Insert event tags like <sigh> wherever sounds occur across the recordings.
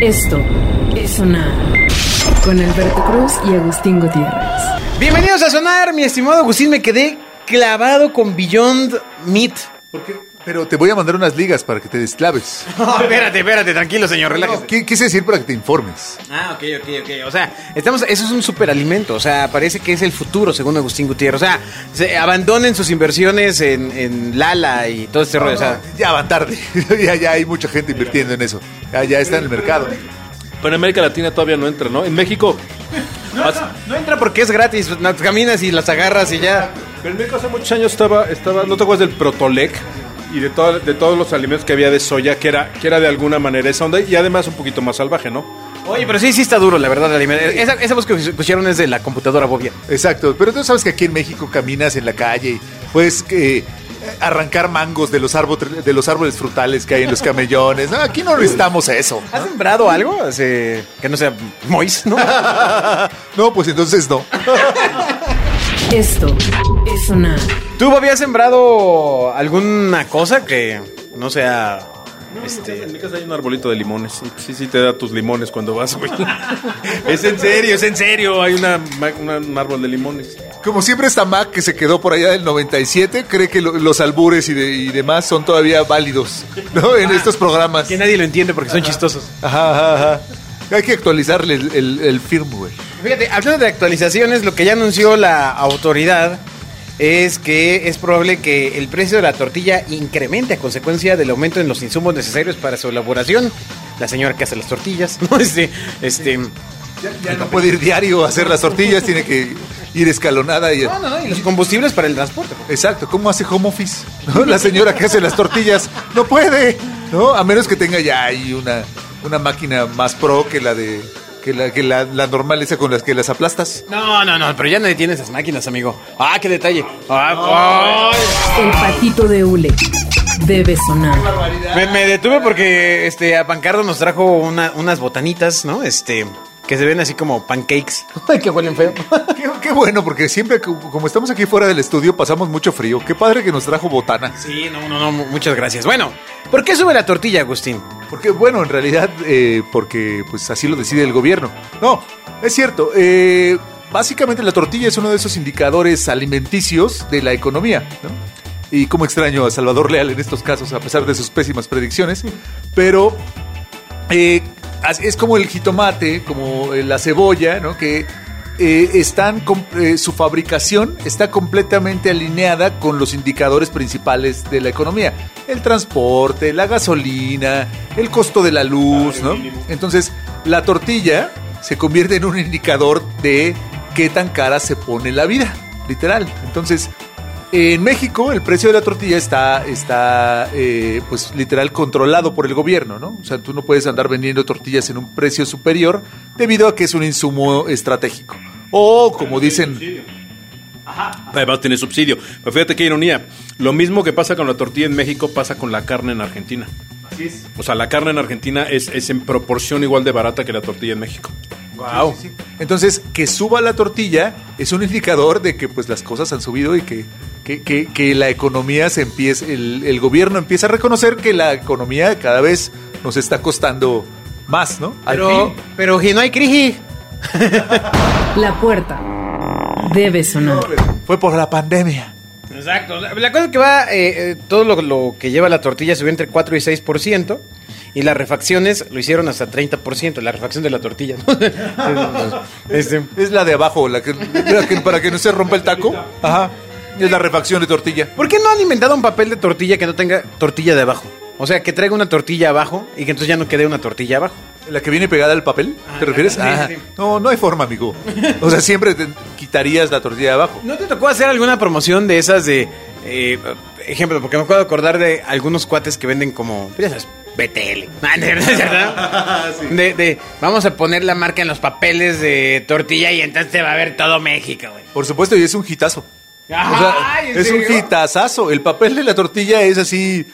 Esto es sonar con Alberto Cruz y Agustín Gutiérrez. Bienvenidos a Sonar, mi estimado Agustín. Me quedé clavado con Beyond Meat. ¿Por qué? Pero te voy a mandar unas ligas para que te desclaves. <laughs> espérate, espérate, tranquilo, señor, relájese. No, ¿qué- quise decir para que te informes. Ah, ok, ok, ok. O sea, estamos, eso es un superalimento. O sea, parece que es el futuro, según Agustín Gutiérrez. O sea, se abandonen sus inversiones en, en Lala y todo este rollo. O sea, Ya van tarde. <laughs> ya, ya hay mucha gente invirtiendo en eso. Ya, ya está en el mercado. Pero en América Latina todavía no entra, ¿no? En México. <laughs> hace- no entra porque es gratis. no, Caminas y las agarras y ya. Pero en México hace muchos años estaba, estaba ¿no te acuerdas del Protolec? Y de, todo- de todos los alimentos que había de soya, que era, que era de alguna manera esa onda, y además un poquito más salvaje, ¿no? Oye, pero sí, sí está duro, la verdad. el alimento. Esa, esa voz que escucharon es de la computadora Bobia. Exacto. Pero tú sabes que aquí en México caminas en la calle y puedes eh, arrancar mangos de los, árboles, de los árboles frutales que hay en los camellones. No, aquí no necesitamos eso. ¿Has sembrado algo? Así, que no sea Mois, ¿no? <laughs> no, pues entonces no. <laughs> Esto es sonar ¿Tú habías sembrado alguna cosa que no sea... Este... En mi casa hay un arbolito de limones. Sí, sí, te da tus limones cuando vas, güey. <laughs> es en serio, es en serio. Hay una, una- un árbol de limones. Como siempre esta Mac que se quedó por allá del 97 cree que lo- los albures y, de- y demás son todavía válidos, ¿no? En estos programas. Que nadie lo entiende porque son chistosos. Ajá, ajá, ajá. Hay que actualizarle el, el, el firmware. Fíjate, hablando de actualizaciones, lo que ya anunció la autoridad es que es probable que el precio de la tortilla incremente a consecuencia del aumento en los insumos necesarios para su elaboración. La señora que hace las tortillas, <laughs> ¿no? Este, este... Ya no puede ir diario a hacer las tortillas, tiene que ir escalonada y... No, no, no, y los combustibles para el transporte. Exacto, ¿cómo hace home office? ¿No? La señora que hace las tortillas no puede, ¿no? A menos que tenga ya ahí una, una máquina más pro que la de que la, que la, la normal esa con las que las aplastas. No, no, no, pero ya nadie tiene esas máquinas, amigo. Ah, qué detalle. Ah, ay. El patito de hule debe sonar. Me, me detuve porque este a Pancardo nos trajo una- unas botanitas, ¿no? Este que se ven así como pancakes. Ay, que huelen feo. Qué, <laughs> <laughs> qué bueno, porque siempre, co- como estamos aquí fuera del estudio, pasamos mucho frío. Qué padre que nos trajo botana. Sí, no, no, no, mu- muchas gracias. Bueno, ¿por qué sube la tortilla, Agustín? Porque, bueno, en realidad, eh, porque pues así lo decide el gobierno. No, es cierto. eh, básicamente la tortilla es uno de esos indicadores alimenticios de la economía, ¿no? Y como extraño a Salvador Leal en estos casos, a pesar de sus pésimas predicciones. Pero eh, es como el jitomate, como la cebolla, ¿no? Que eh, están eh, su fabricación está completamente alineada con los indicadores principales de la economía. El transporte, la gasolina, el costo de la luz, ¿no? Entonces, la tortilla se convierte en un indicador de qué tan cara se pone la vida, literal. Entonces, en México el precio de la tortilla está, está eh, pues literal controlado por el gobierno, ¿no? O sea, tú no puedes andar vendiendo tortillas en un precio superior debido a que es un insumo estratégico. O como dicen, Además tiene subsidio. Pero fíjate qué ironía. Lo mismo que pasa con la tortilla en México pasa con la carne en Argentina. O sea, la carne en Argentina es, es en proporción igual de barata que la tortilla en México. Wow. entonces que suba la tortilla es un indicador de que pues las cosas han subido y que, que, que- que la economía se empieza, el, el gobierno empieza a reconocer que la economía cada vez nos está costando más, ¿no? Al Pero, fin. pero que no hay criji. <laughs> La puerta debe sonar. Fue por la pandemia. Exacto. La, la cosa es que va, eh, eh, todo lo, lo que lleva la tortilla subió entre 4 y 6%. Y las refacciones lo hicieron hasta 30%, la refacción de la tortilla. ¿no? <laughs> este, Es la de abajo, la que, la que- para que no se rompa el taco. Ajá. Es la refacción de tortilla. ¿Por qué no han inventado un papel de tortilla que no tenga tortilla de abajo? O sea, que traiga una tortilla abajo y que entonces ya no quede una tortilla abajo. ¿La que viene pegada al papel? ¿Te refieres? Ah. No, no hay forma, amigo. O sea, siempre te quitarías la tortilla de abajo. ¿No te tocó hacer alguna promoción de esas de... eh, ejemplo, porque me puedo acordar de algunos cuates que venden como... pues ya sabes, BTL. <laughs> Ah, ¿no es cierto? de, de, vamos a poner la marca en los papeles de tortilla y entonces te va a ver todo México, güey. Por supuesto, y es un hitazo. O sea, Ay, ¿en es un serio? hitazazo. El papel de la tortilla es así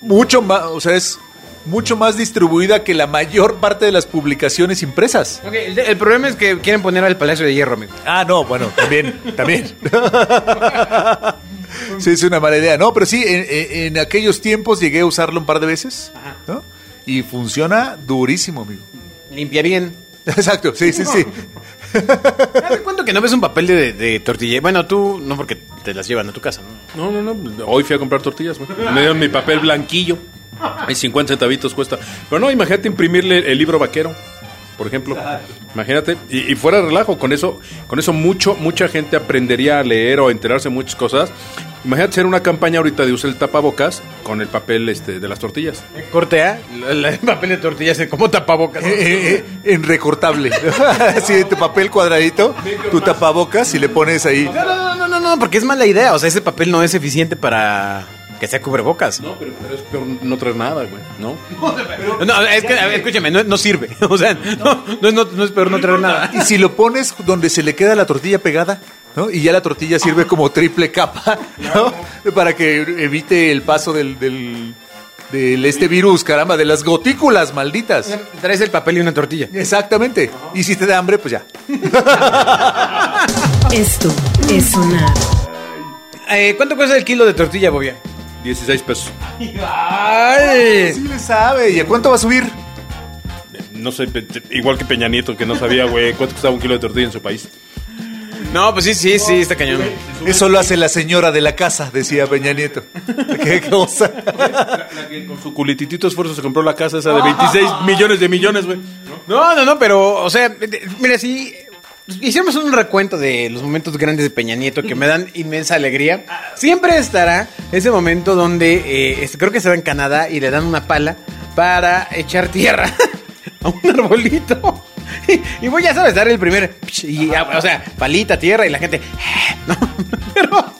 mucho más, o sea, es mucho más distribuida que la mayor parte de las publicaciones impresas. El, el problema es que quieren poner al Palacio de Hierro, amigo. Ah, no, bueno, también, también. <laughs> Sí, es una mala idea. No, pero sí, en, en- en aquellos tiempos llegué a usarlo un par de veces, ¿no? y funciona durísimo, amigo. Limpia bien. <laughs> Exacto, sí, sí, sí. <laughs> ¿Hace cuánto que no ves un papel de, de tortilla? Bueno, tú no porque te las llevan a tu casa, ¿no? No, no, no. Hoy fui a comprar tortillas, güey. Me dieron mi papel blanquillo. Hay 50 centavitos cuesta. Pero no, imagínate imprimirle el libro vaquero, por ejemplo. Imagínate. Y, y fuera de relajo, con eso, con eso mucho, mucha gente aprendería a leer o a enterarse de muchas cosas. Imagínate hacer una campaña ahorita de usar el tapabocas con el papel este, de las tortillas. Corte A, la- la- el papel de tortillas es como tapabocas. Eh, eh, eh, en recortable. <laughs> Así, tu papel cuadradito, tu tapabocas y le pones ahí. No, no, no, no, no, porque es mala idea. O sea, ese papel no es eficiente para que sea cubrebocas. No, pero, pero es peor no traer nada, güey, ¿no? <laughs> No, es que, a ver, escúchame, no, no sirve. <laughs> O sea, no, no, es- no- no es peor no traer nada. Y si lo pones donde se le queda la tortilla pegada, ¿no? Y ya la tortilla sirve como triple capa, <laughs> ¿no? Para que evite el paso del, del, del este virus, caramba, de las gotículas malditas. Traes el papel y una tortilla. Exactamente. Y si te da hambre, pues ya. Esto es sonar. Eh, ¿Cuánto cuesta el kilo de tortilla, Bobia? 16 pesos. ¡Ay! Sí le sabe. ¿Y a cuánto va a subir? No sé, igual que Peña Nieto, que no sabía, güey, cuánto costaba un kilo de tortilla en su país. No, pues sí, sí, sí, está cañón. Eso lo hace la señora de la casa, decía Peña Nieto. <laughs> ¿Qué cosa? La que con su culititito esfuerzo se compró la casa esa de 26 millones de millones, güey. No, no, no, pero, o sea, mira, si hicimos un recuento de los momentos grandes de Peña Nieto que me dan inmensa alegría, siempre estará ese momento donde eh, creo que se va en Canadá y le dan una pala para echar tierra <laughs> a un arbolito. <laughs> Y, y voy, ya sabes, dar el primer. Y, ah, o sea, palita, tierra y la gente. No, <laughs> pero.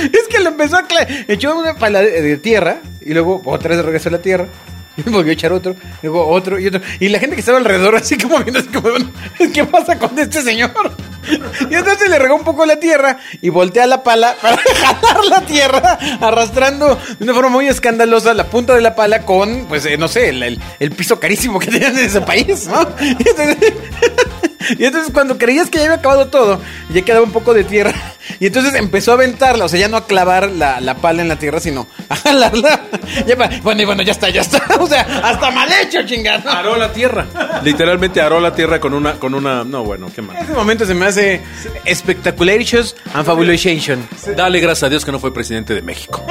Es que lo empezó a. Echó una pala de, de tierra y luego otra vez regresó a la tierra. <laughs> Y volvió a echar otro, luego otro y otro. Y la gente que estaba alrededor, así como viendo, así como, ¿qué pasa con este señor? <laughs> Y entonces le regó un poco la tierra y voltea la pala para <laughs> jalar la tierra, arrastrando de una forma muy escandalosa la punta de la pala con, pues, eh, no sé, el, el- el piso carísimo que tenían en ese país, ¿no? Y entonces, <laughs> y entonces cuando creías que ya había acabado todo, ya quedaba un poco de tierra. <laughs> Y entonces empezó a aventarla, o sea, ya no a clavar la, la pala en la tierra, sino <laughs> a jalarla. Ya bueno, y bueno, ya está, ya está. O sea, hasta mal hecho, chingado. Aró la tierra. Literalmente aró la tierra con una, con una. No, bueno, qué mal. En ese momento se me hace spectaculations and fabulation. Dale gracias a Dios que no fue presidente de México.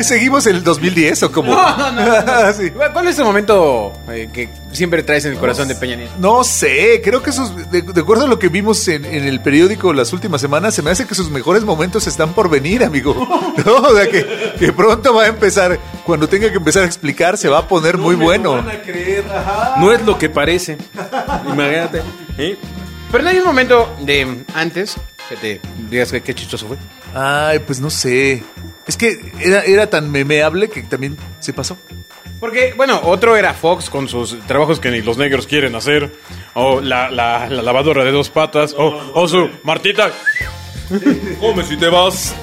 ¿Seguimos el 2010 o cómo? No, no, no. Sí. ¿Cuál es el momento eh, que siempre traes en el corazón de Peña Nieto? No sé, creo que sus, de, de acuerdo a lo que vimos en, en el periódico las últimas semanas, se me hace que sus mejores momentos están por venir, amigo. <laughs> No, o sea, que, que pronto va a empezar, cuando tenga que empezar a explicar, se va a poner muy bueno. No es lo que parece. Imagínate. ¿eh? Pero no hay un momento de antes que te digas que qué chistoso fue. Ay, pues no sé. Es que era, era tan memeable que también se pasó. Porque, bueno, otro era Fox con sus trabajos que ni los negros quieren hacer. O la, la- la lavadora de dos patas. O, o su Martita. Come si te vas.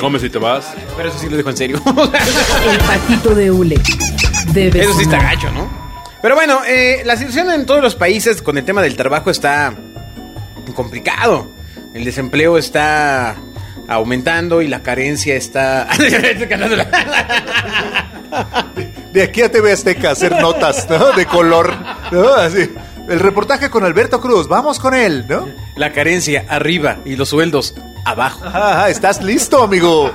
Come si te vas. Pero eso sí lo dijo en serio. <laughs> El patito de hule debe Eso sí está sonar. gacho, ¿no? Pero bueno, eh, la situación en todos los países con el tema del trabajo está complicado. El desempleo está aumentando y la carencia está... Estoy <laughs> <laughs> De aquí a TV Azteca hacer notas, ¿no? De color, ¿no? Así. El reportaje con Alberto Cruz, vamos con él, ¿no? la carencia arriba y los sueldos abajo. Ajá, ¿estás listo, amigo?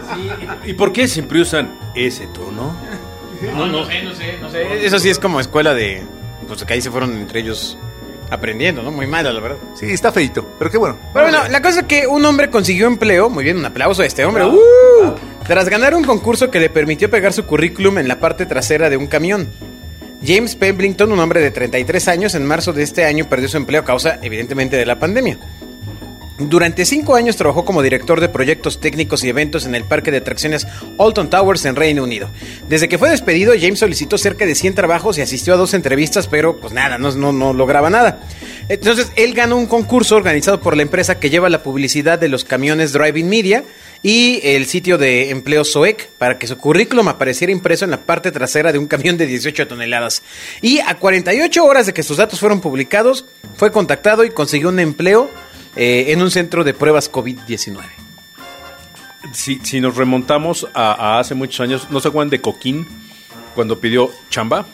¿Y por qué siempre usan ese tono? No, no sé, no sé, no sé. Eso sí es como escuela de... Pues que ahí se fueron entre ellos aprendiendo, ¿no? Muy mala, la verdad. Sí, está feito, pero qué bueno. Pero bueno, la cosa es que un hombre consiguió empleo, muy bien, un aplauso a este hombre, ¡uh! Tras ganar un concurso que le permitió pegar su currículum en la parte trasera de un camión. James Pemblington, un hombre de 33 años, en marzo de este año perdió su empleo a causa, evidentemente, de la pandemia. Durante cinco años trabajó como director de proyectos técnicos y eventos en el parque de atracciones Alton Towers en Reino Unido. Desde que fue despedido, James solicitó cerca de 100 trabajos y asistió a dos entrevistas, pero pues nada, no, no, no lograba nada. Entonces, él ganó un concurso organizado por la empresa que lleva la publicidad de los camiones Driving Media y el sitio de empleo SOEC para que su currículum apareciera impreso en la parte trasera de un camión de 18 toneladas. Y a 48 horas de que sus datos fueron publicados, fue contactado y consiguió un empleo eh, en un centro de pruebas COVID-19. Si, si nos remontamos a, hace muchos años, ¿no se acuerdan de Coquín? cuando pidió chamba.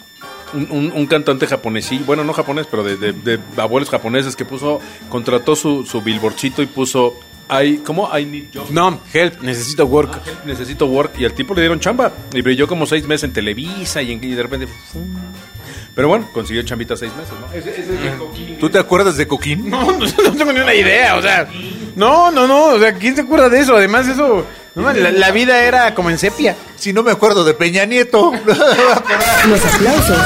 Un, cantante japonés, bueno, no japonés, pero de abuelos japoneses que puso, contrató su, su billboardcito y puso, I, ¿cómo? I need job. No, help, necesito work. Necesito work. Y al tipo le dieron chamba. Y brilló como seis meses en Televisa y, en- y de repente... ¡fum! Pero bueno, consiguió chambita seis meses, ¿no? Ese, ese es de Coquín. ¿Tú te acuerdas de Coquín? No, no, no tengo ni una idea, o sea, no, no, no, o sea, ¿quién se acuerda de eso? Además, eso, no, la, la vida era como en sepia. Si no me acuerdo de Peña Nieto. <laughs> Los aplausos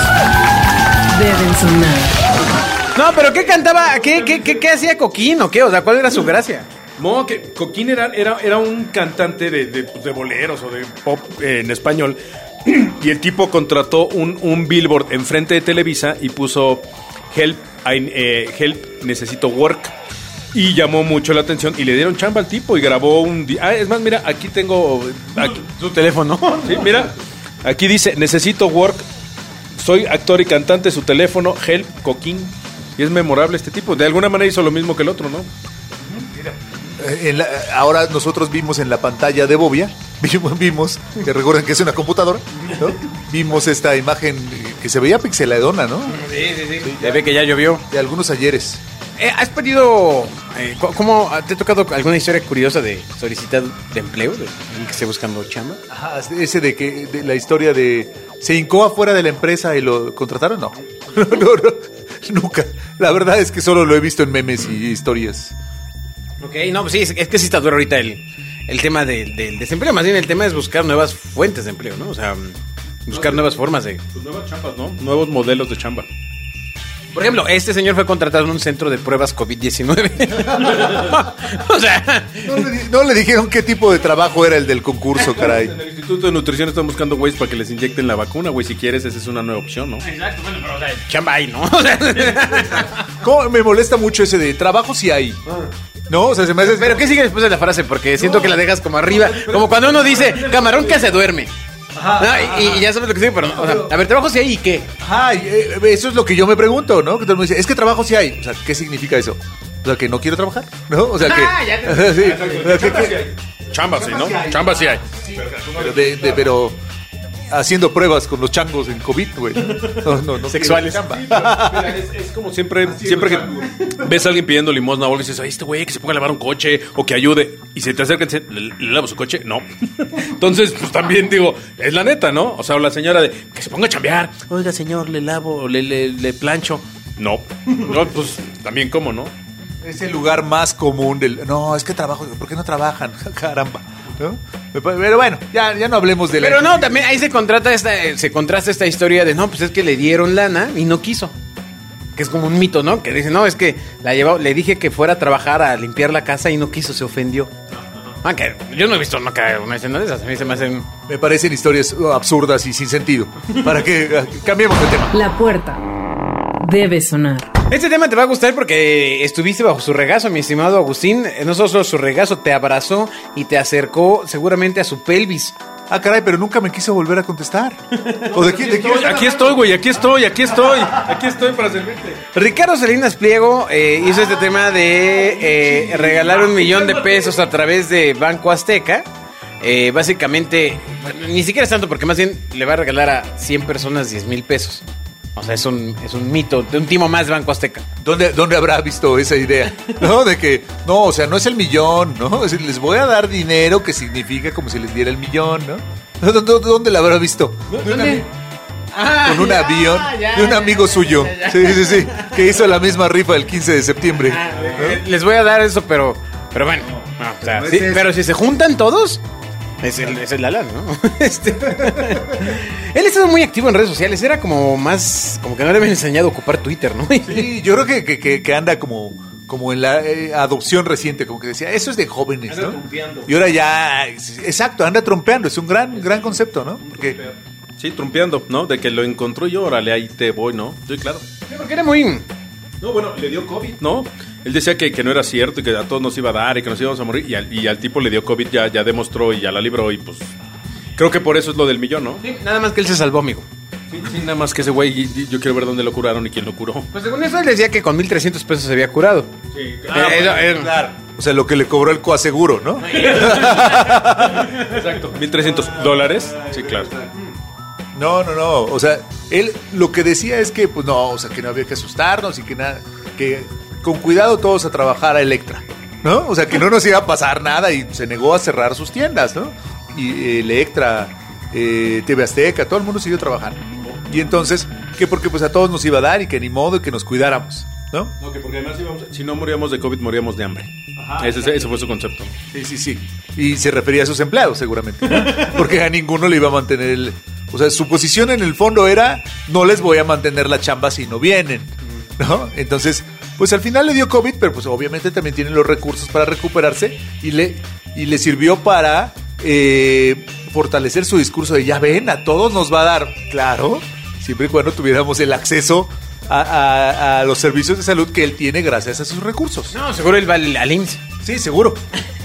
deben sonar. No, pero ¿qué cantaba? ¿Qué, qué, qué, qué hacía Coquín o qué? O sea, ¿cuál era su gracia? No, que Coquín era, era, era un cantante de, de, de boleros o de pop eh, en español. <clears throat> Y el tipo contrató un, un billboard enfrente de Televisa y puso Help, I- eh, help, necesito work. Y llamó mucho la atención y le dieron chamba al tipo y grabó un... Ah, es más, mira, aquí tengo... Aquí, <laughs> Su teléfono. <laughs> Sí, mira, aquí dice, necesito work, soy actor y cantante, su teléfono, help, coquín. Y es memorable este tipo. De alguna manera hizo lo mismo que el otro, ¿no? Eh, en la- ahora nosotros vimos en la pantalla de Bobia, <laughs> vimos, vimos que recuerden que es una computadora, ¿no? Vimos esta imagen que se veía pixeladona, ¿no? Sí, sí, sí. Se ve que ya llovió. De algunos ayeres. Eh, ¿Has pedido, eh, cómo, te ha tocado alguna historia curiosa de solicitud de empleo? De alguien que esté buscando chamba. Ajá, ese de que de la historia de se hincó afuera de la empresa y lo contrataron, no. <laughs> No, no, no, nunca. La verdad es que solo lo he visto en memes y historias. Ok, no, pues sí, es, es que sí está duro ahorita el, el tema de- del desempleo. Más bien el tema es buscar nuevas fuentes de empleo, ¿no? O sea, buscar nuevas formas de... Pues nuevas chambas, ¿no? Nuevos modelos de chamba. Por ejemplo, este señor fue contratado en un centro de pruebas COVID-19. <laughs> o sea, No le, di- no le dijeron qué tipo de trabajo era el del concurso, caray. En el Instituto de Nutrición están buscando güeyes para que les inyecten la vacuna, güey. Si quieres, esa es una nueva opción, ¿no? exacto, bueno, pero o sea, chamba ahí, ¿no? <laughs> O sea, ¿Cómo? Me molesta mucho ese de trabajo si hay. No, o sea, se me hace... pero ¿qué sigue después de la frase? Porque siento que la dejas como arriba, como cuando uno dice, camarón que se duerme. No, y, y ya sabes lo que sigue, pero, o sea, a ver, trabajo si hay y qué. Ay, eh, eso es lo que yo me pregunto, ¿no? Que todo el mundo dice, es que trabajo sí hay. O sea, ¿qué significa eso? O sea, que no quiero trabajar, ¿no? O sea, que... Ah, ya <laughs> te- Sí, o sea, que- que- Chamba, sí, ¿no? Chamba sí hay. pero, de- de- pero haciendo pruebas con los changos en COVID, güey. No, no, no Sexuales. quiero Mira, es, es como siempre, siempre que ves a alguien pidiendo limosna o algo dices, ay, este güey que se ponga a lavar un coche o que ayude y se te acerca y dice, ¿le, le lavo su coche? No. Entonces, pues también digo, es la neta, ¿no? O sea, la señora de que se ponga a chambear, oiga, señor, le lavo, le, le, le plancho. No. No, pues también, ¿cómo, no? Es el lugar más común del... No, es que trabajo. ¿Por qué no trabajan? <laughs> Caramba. ¿No? Pero bueno, ya, ya no hablemos de la... Pero no, también ahí se contrata esta, eh, se contrasta esta historia de no, pues es que le dieron lana y no quiso. Que es como un mito, ¿no? Que dice, no, es que la llevó, le dije que fuera a trabajar a limpiar la casa y no quiso, se ofendió. Ah, que yo no he visto nunca una escena de esas, a mí se me hacen... Me parecen historias uh, absurdas y sin sentido. Para que uh, cambiemos de tema. La puerta debe sonar. Este tema te va a gustar porque estuviste bajo su regazo, mi estimado Agustín. Eh, No solo su regazo, te abrazó y te acercó seguramente a su pelvis. Ah, caray, pero nunca me quiso volver a contestar. ¿O de quién? De <laughs> quién? Aquí estoy, güey, aquí estoy, aquí estoy. Aquí estoy para servirte. Ricardo Salinas Pliego eh, hizo este tema de eh, regalar un millón de pesos a través de Banco Azteca. Eh, básicamente, ni siquiera es tanto porque más bien le va a regalar a 100 personas 10 mil pesos. O sea, es un, es un mito, de un timo más de Banco Azteca. ¿Dónde, ¿Dónde habrá visto esa idea? <laughs> ¿No? De que, no, o sea, no es el millón, ¿no? Es decir, les voy a dar dinero que significa como si les diera el millón, ¿no? ¿Dónde, dónde- la habrá visto? Con un avión de un amigo suyo. Sí, sí, sí. Que hizo la misma rifa el 15 de septiembre. Eh, Les voy a dar eso, pero, pero bueno. no, o sea, No es sí, eso. pero si se juntan todos, es el, es el Alan, ¿no? <laughs> Este- Él estaba muy activo en redes sociales. Era como más. Como que no le habían enseñado a ocupar Twitter, ¿no? Sí, yo creo que, que- que- que anda como, como en la eh, adopción reciente, como que decía, eso es de jóvenes, Anda ¿no? trompeando. Y ahora ya, exacto, anda trompeando, es un gran, gran concepto, ¿no? Porque Sí, trompeando, ¿no? De que lo encontró yo, órale, ahí te voy, ¿no? Sí, claro. Porque era muy. No, bueno, le dio COVID, ¿no? Él decía que, que no era cierto y que a todos nos iba a dar y que nos íbamos a morir. Y al, y al tipo le dio COVID, ya, ya demostró y ya la libró y pues... Creo que por eso es lo del millón, ¿no? Sí, nada más que él se salvó, amigo. Sí, sí, nada más que ese güey, yo quiero ver dónde lo curaron y quién lo curó. Pues según eso, él decía que con 1.300 pesos se había curado. Sí, Eh, eso- eh, o sea, lo que le cobró el coaseguro, ¿no? <laughs> Exacto. 1.300 dólares. Sí, claro. No, no, no. O sea, él lo que decía es que, pues no, o sea, que no había que asustarnos y que nada, que con cuidado todos a trabajar a Electra, ¿no? O sea, que no nos iba a pasar nada y se negó a cerrar sus tiendas, ¿no? Y eh, Electra, eh, TV Azteca, todo el mundo siguió trabajando. Y entonces, que porque pues a todos nos iba a dar y que ni modo y que nos cuidáramos, ¿no? No, que porque además íbamos- si no moríamos de COVID, moríamos de hambre. ese, ese fue su concepto. Sí, sí, sí. Y se refería a sus empleados, seguramente. ¿no? <laughs> Porque a ninguno le iba a mantener el. O sea, su posición en el fondo era: no les voy a mantener la chamba si no vienen. ¿No? Entonces, pues al final le dio COVID, pero pues obviamente también tiene los recursos para recuperarse y le, y le sirvió para eh, fortalecer su discurso de ya ven, a todos nos va a dar. Claro, siempre y cuando tuviéramos el acceso a, a- los servicios de salud que él tiene gracias a sus recursos. No, seguro él va al IMSS. Sí, seguro.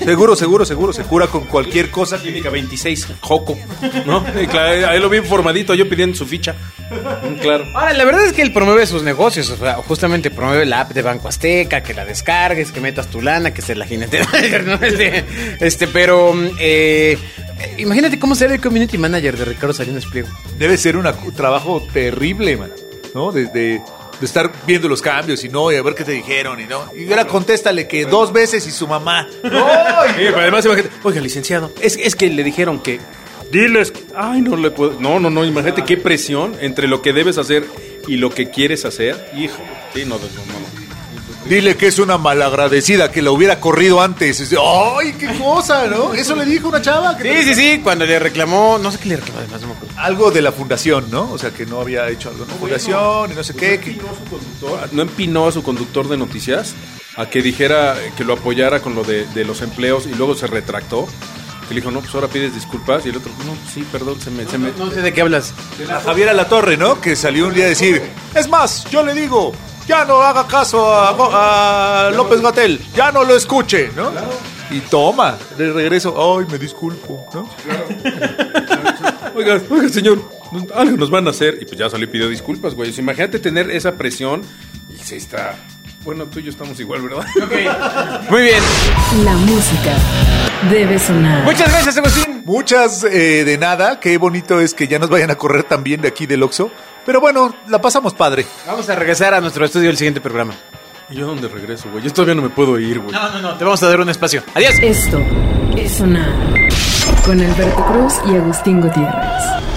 Seguro, seguro, seguro. Se cura con cualquier cosa. Clínica 26, Joco. ¿No? Y claro, ahí lo vi formadito, yo pidiendo su ficha. Mm, Claro. Ahora, la verdad es que él promueve sus negocios, o sea, justamente promueve la app de Banco Azteca, que la descargues, que metas tu lana, que se la jinete. <laughs> ¿no? este, este, pero eh, imagínate cómo ser el community manager de Ricardo Salinas Pliego. Debe ser un trabajo terrible, man. ¿No? De, de- estar viendo los cambios y no, y a ver qué te dijeron y no. Y ahora contéstale que dos veces y su mamá. <laughs> Sí, pero además imagínate, oiga, licenciado, es, es que le dijeron que. Diles, ay, no le puedo. No, no, no, imagínate qué presión entre lo que debes hacer y lo que quieres hacer. Hijo, sí, no, no, no. Dile que es una malagradecida, que la hubiera corrido antes. Es de, ¡Ay, qué cosa, ¿no? Eso le dijo una chava. que- Sí, sí, sí, cuando le reclamó, no sé qué le reclamó además, no me acuerdo. Algo de la fundación, ¿no? O sea, que no había hecho algo en la fundación y no sé qué. que- ¿No empinó a su conductor de noticias a que dijera que lo apoyara con lo de, de los empleos y luego se retractó? Que le dijo, no, pues ahora pides disculpas. Y el otro, no, sí, perdón, se me. Se me... No sé de qué hablas. A Javier Alatorre, ¿no? Que salió un día a decir, es más, yo le digo, ya no haga caso a, López Gatel, ya no lo escuche, ¿no? Y toma, de regreso, ay, me disculpo, ¿no? <laughs> Oiga, oiga, señor, algo nos van a hacer. Y pues ya salió y pidió disculpas, güey. O sea, imagínate tener esa presión y se está. Bueno, tú y yo estamos igual, ¿verdad? <laughs> Muy bien. La música debe sonar. Muchas gracias, Agustín. Muchas eh, de nada, qué bonito es que ya nos vayan a correr también de aquí del Oxxo, pero bueno, la pasamos padre. Vamos a regresar a nuestro estudio el siguiente programa. ¿Y yo dónde regreso, güey? Yo todavía no me puedo ir, güey. No, no, no, te vamos a dar un espacio. Adiós. Esto es sonar. Con Alberto Cruz y Agustín Gutiérrez.